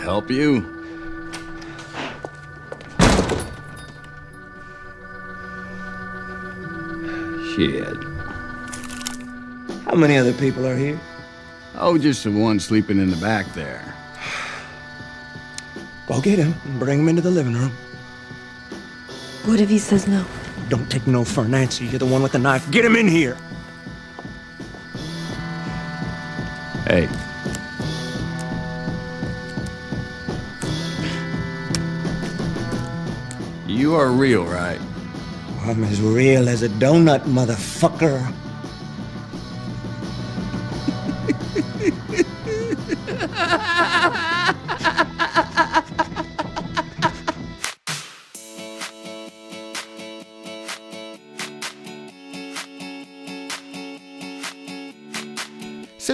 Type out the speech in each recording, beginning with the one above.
help you? Shit. How many other people are here? Oh, just the one sleeping in the back there. Go get him and bring him into the living room. What if he says no? Don't take no for an answer. You're the one with the knife. Get him in here. Hey. You are real, right? I'm as real as a donut, motherfucker.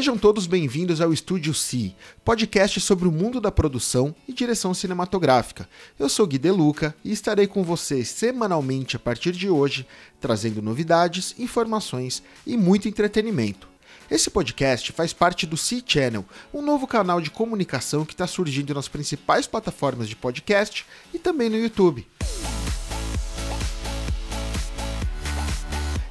Sejam todos bem-vindos ao Estúdio C, podcast sobre o mundo da produção e direção cinematográfica. Eu sou Gui Deluca e estarei com vocês semanalmente a partir de hoje, trazendo novidades, informações e muito entretenimento. Esse podcast faz parte do C Channel, um novo canal de comunicação que está surgindo nas principais plataformas de podcast e também no YouTube.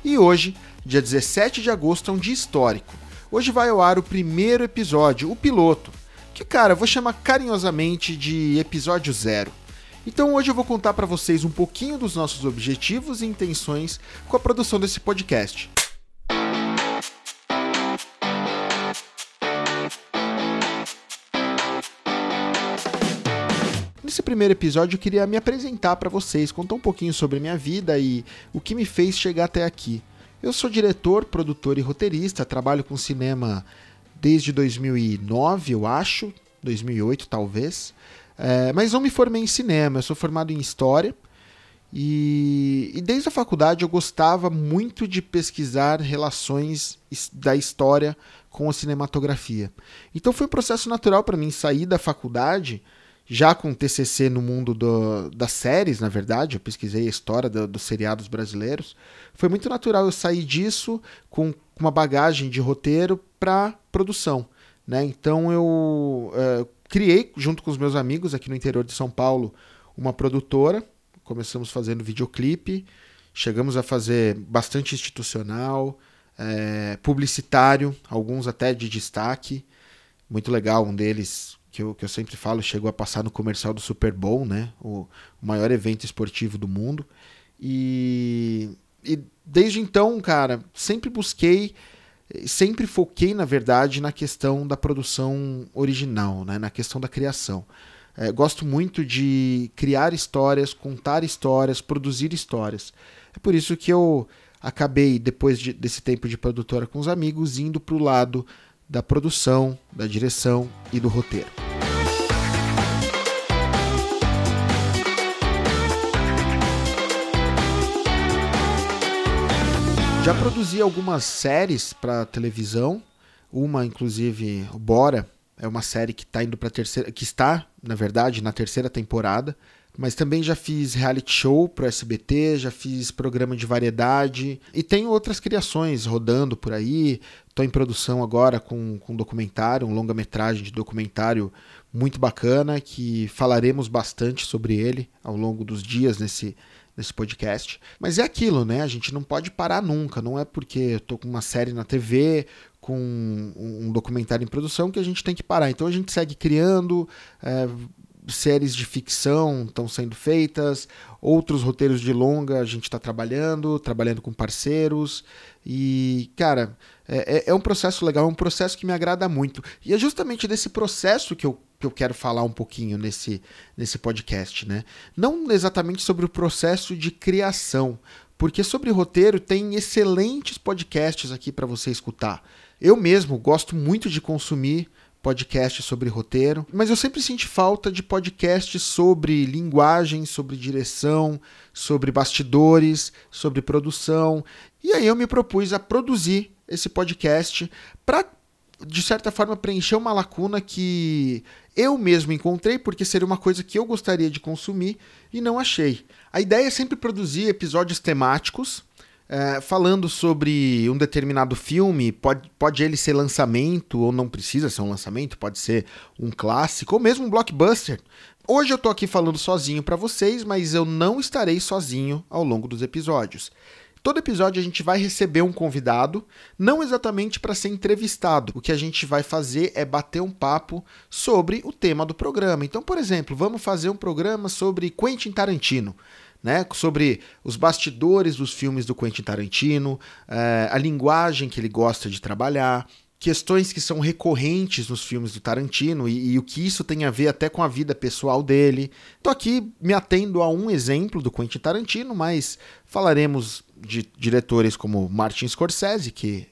E hoje, dia 17 de agosto, é um dia histórico. Hoje vai ao ar o primeiro episódio, o piloto, que, cara, eu vou chamar carinhosamente de episódio zero. Então hoje eu vou contar para vocês um pouquinho dos nossos objetivos e intenções com a produção desse podcast. Nesse primeiro episódio eu queria me apresentar para vocês, contar um pouquinho sobre minha vida e o que me fez chegar até aqui. Eu sou diretor, produtor e roteirista, trabalho com cinema desde 2009, eu acho, 2008 talvez, é, mas não me formei em cinema, eu sou formado em História e, e desde a faculdade eu gostava muito de pesquisar relações da história com a cinematografia. Então foi um processo natural para mim sair da faculdade já com TCC no mundo do, das séries, na verdade, eu pesquisei a história do, dos seriados brasileiros. Foi muito natural eu sair disso com uma bagagem de roteiro para produção. Né? Então eu uh, criei, junto com os meus amigos aqui no interior de São Paulo, uma produtora. Começamos fazendo videoclipe, chegamos a fazer bastante institucional, é, publicitário, alguns até de destaque. Muito legal, um deles que eu, que eu sempre falo, chegou a passar no comercial do Super Bowl, né? O, maior evento esportivo do mundo. E, e desde então, cara, sempre busquei, sempre foquei, na verdade, na questão da produção original, né? na questão da criação. É, gosto muito de criar histórias, contar histórias, produzir histórias. É por isso que eu acabei, depois de, desse tempo de produtora com os amigos, indo para o lado da produção, da direção e do roteiro. Já produzi algumas séries para televisão, uma inclusive, Bora, é uma série que tá indo para terceira, que está, na verdade, na terceira temporada, mas também já fiz reality show pro SBT, já fiz programa de variedade. E tenho outras criações rodando por aí. Estou em produção agora com, com um documentário, um longa-metragem de documentário muito bacana que falaremos bastante sobre ele ao longo dos dias nesse nesse podcast. Mas é aquilo, né? A gente não pode parar nunca. Não é porque eu tô com uma série na TV, com um documentário em produção, que a gente tem que parar. Então a gente segue criando. É, séries de ficção estão sendo feitas, outros roteiros de longa a gente está trabalhando, trabalhando com parceiros. E, cara, é, é, é um processo legal, é um processo que me agrada muito. E é justamente desse processo que eu que eu quero falar um pouquinho nesse, nesse podcast, né? Não exatamente sobre o processo de criação, porque sobre roteiro tem excelentes podcasts aqui para você escutar. Eu mesmo gosto muito de consumir podcasts sobre roteiro, mas eu sempre senti falta de podcasts sobre linguagem, sobre direção, sobre bastidores, sobre produção. E aí eu me propus a produzir esse podcast para de certa forma preencher uma lacuna que eu mesmo encontrei porque seria uma coisa que eu gostaria de consumir e não achei. A ideia é sempre produzir episódios temáticos, é, falando sobre um determinado filme, pode, pode ele ser lançamento ou não precisa ser um lançamento, pode ser um clássico ou mesmo um blockbuster. Hoje eu tô aqui falando sozinho para vocês, mas eu não estarei sozinho ao longo dos episódios. Todo episódio a gente vai receber um convidado, não exatamente para ser entrevistado. O que a gente vai fazer é bater um papo sobre o tema do programa. Então, por exemplo, vamos fazer um programa sobre Quentin Tarantino. Né, sobre os bastidores dos filmes do Quentin Tarantino, é, a linguagem que ele gosta de trabalhar, questões que são recorrentes nos filmes do Tarantino e, e, o que isso tem a ver até com a vida pessoal dele. Tô aqui me atendo a um exemplo do Quentin Tarantino, mas falaremos de diretores como Martin Scorsese, que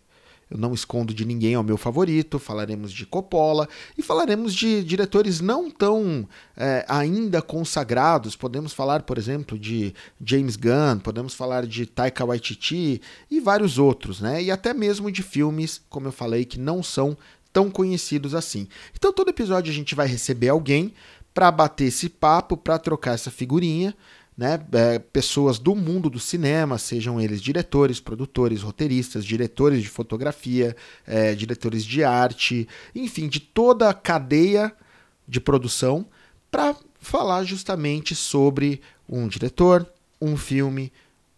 eu não escondo de ninguém, é o meu favorito. Falaremos de Coppola e falaremos de diretores não tão é, ainda consagrados. Podemos falar, por exemplo, de James Gunn, podemos falar de Taika Waititi e vários outros, né? E até mesmo de filmes, como eu falei, que não são tão conhecidos assim. Então, todo episódio a gente vai receber alguém para bater esse papo, para trocar essa figurinha né, é, pessoas do mundo do cinema, sejam eles diretores, produtores, roteiristas, diretores de fotografia, é, diretores de arte, enfim, de toda a cadeia de produção, para falar justamente sobre um diretor, um filme,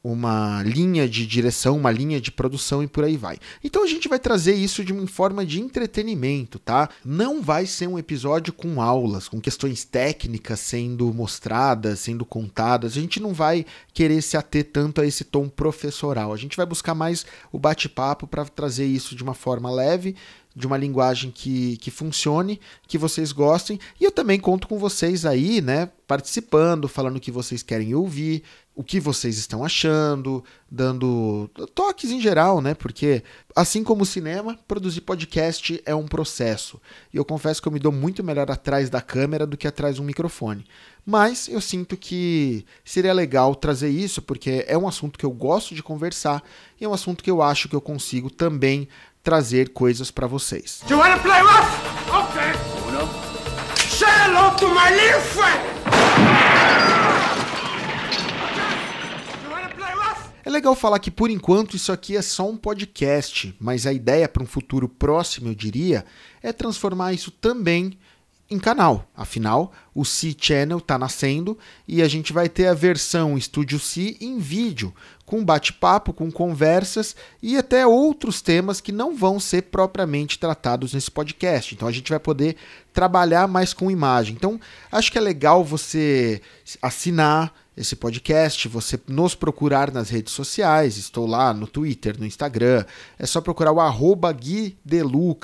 uma linha de direção, uma linha de produção e por aí vai. Então a gente vai trazer isso de uma forma de entretenimento, tá? Não vai ser um episódio com aulas, com questões técnicas sendo mostradas, sendo contadas. A gente não vai querer se ater tanto a esse tom professoral. A gente vai buscar mais o bate-papo para trazer isso de uma forma leve de uma linguagem que, que funcione, que vocês gostem. E eu também conto com vocês aí, né? Participando, falando o que vocês querem ouvir, o que vocês estão achando, dando toques em geral, né? Porque, assim como o cinema, produzir podcast é um processo. E eu confesso que eu me dou muito melhor atrás da câmera do que atrás de um microfone. Mas eu sinto que seria legal trazer isso, porque é um assunto que eu gosto de conversar e é um assunto que eu acho que eu consigo também trazer coisas para vocês. You wanna play rough? Okay. Uno. Say hello to my little friend. É legal falar que por enquanto isso aqui é só um podcast, mas a ideia para um futuro próximo, eu diria, é transformar isso também em canal. Afinal, o C Channel está nascendo e a gente vai ter a versão Estúdio C em vídeo, com bate-papo, com conversas e até outros temas que não vão ser propriamente tratados nesse podcast. Então a gente vai poder trabalhar mais com imagem. Então acho que é legal você assinar esse podcast, você nos procurar nas redes sociais. Estou lá no Twitter, no Instagram. É só procurar o arroba Gui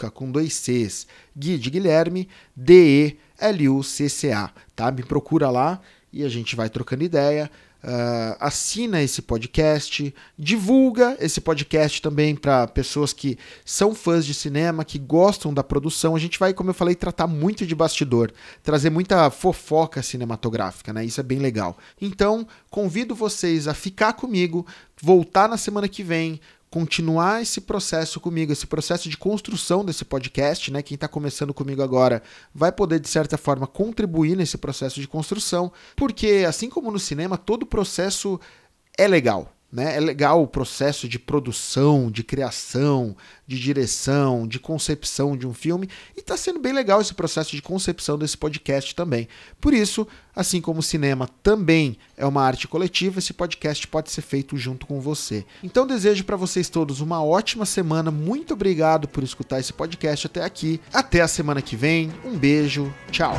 com dois Cs. Gui de Guilherme, D-E-L-U-C-C-A. Tá? Me procura lá e a gente vai trocando ideia. Uh, assina esse podcast, divulga esse podcast também para pessoas que são fãs de cinema, que gostam da produção. A gente vai, como eu falei, tratar muito de bastidor, trazer muita fofoca cinematográfica, né? Isso é bem legal. Então, convido vocês a ficar comigo, voltar na semana que vem continuar esse processo comigo, esse processo de construção desse podcast, né? Quem está começando comigo agora vai poder, de certa forma, contribuir nesse processo de construção, porque, assim como no cinema, todo processo é legal. Né? É legal o processo de produção, de criação, de direção, de concepção de um filme. E está sendo bem legal esse processo de concepção desse podcast também. Por isso, assim como o cinema também é uma arte coletiva, esse podcast pode ser feito junto com você. Então desejo para vocês todos uma ótima semana. Muito obrigado por escutar esse podcast até aqui. Até a semana que vem. Um beijo. Tchau.